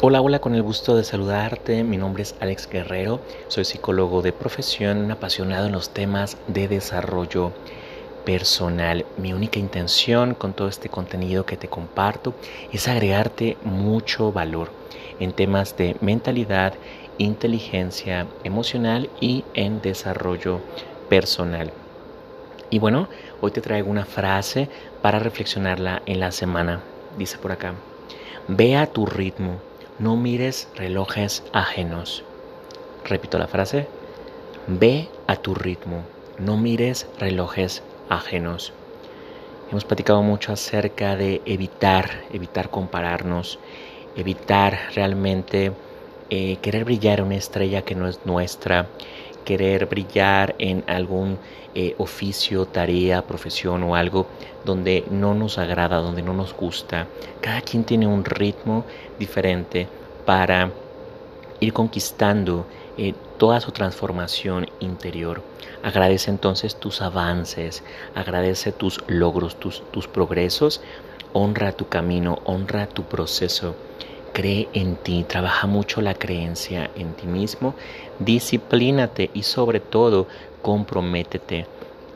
Hola, hola, con el gusto de saludarte. Mi nombre es Alex Guerrero, soy psicólogo de profesión, apasionado en los temas de desarrollo personal. Mi única intención con todo este contenido que te comparto es agregarte mucho valor en temas de mentalidad, inteligencia emocional y en desarrollo personal. Y bueno, hoy te traigo una frase para reflexionarla en la semana. Dice por acá, ve a tu ritmo no mires relojes ajenos. Repito la frase. Ve a tu ritmo. No mires relojes ajenos. Hemos platicado mucho acerca de evitar, evitar compararnos, evitar realmente eh, querer brillar una estrella que no es nuestra, querer brillar en algún eh, oficio, tarea, profesión o algo donde no nos agrada, donde no nos gusta. Cada quien tiene un ritmo diferente para ir conquistando eh, toda su transformación interior. Agradece entonces tus avances, agradece tus logros, tus, tus progresos, honra tu camino, honra tu proceso cree en ti, trabaja mucho la creencia en ti mismo, disciplínate y sobre todo comprométete.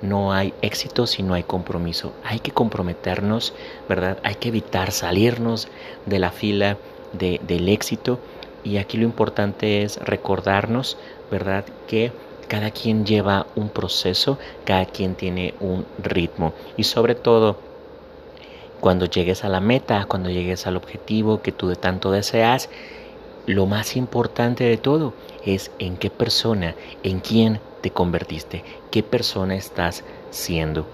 No hay éxito si no hay compromiso. Hay que comprometernos, ¿verdad? Hay que evitar salirnos de la fila de, del éxito. Y aquí lo importante es recordarnos, ¿verdad? Que cada quien lleva un proceso, cada quien tiene un ritmo. Y sobre todo, cuando llegues a la meta, cuando llegues al objetivo que tú de tanto deseas, lo más importante de todo es en qué persona, en quién te convertiste, qué persona estás siendo.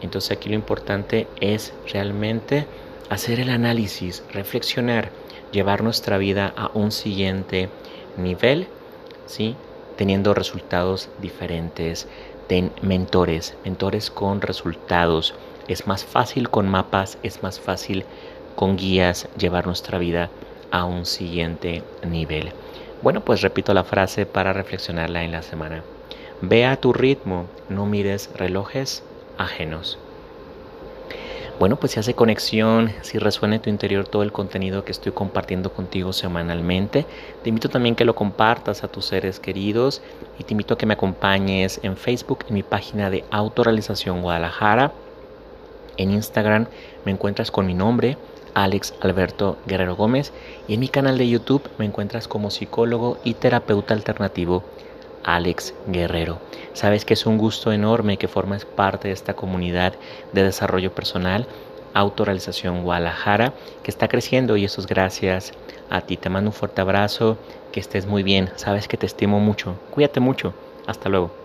Entonces aquí lo importante es realmente hacer el análisis, reflexionar, llevar nuestra vida a un siguiente nivel, ¿sí? teniendo resultados diferentes. Ten mentores, mentores con resultados es más fácil con mapas, es más fácil con guías llevar nuestra vida a un siguiente nivel. Bueno, pues repito la frase para reflexionarla en la semana. Ve a tu ritmo, no mires relojes ajenos. Bueno, pues si hace conexión, si resuena en tu interior todo el contenido que estoy compartiendo contigo semanalmente, te invito también que lo compartas a tus seres queridos y te invito a que me acompañes en Facebook en mi página de Autorealización Guadalajara en Instagram me encuentras con mi nombre, Alex Alberto Guerrero Gómez, y en mi canal de YouTube me encuentras como psicólogo y terapeuta alternativo Alex Guerrero. Sabes que es un gusto enorme que formes parte de esta comunidad de desarrollo personal, Autorealización Guadalajara, que está creciendo y eso es gracias a ti. Te mando un fuerte abrazo, que estés muy bien. Sabes que te estimo mucho. Cuídate mucho. Hasta luego.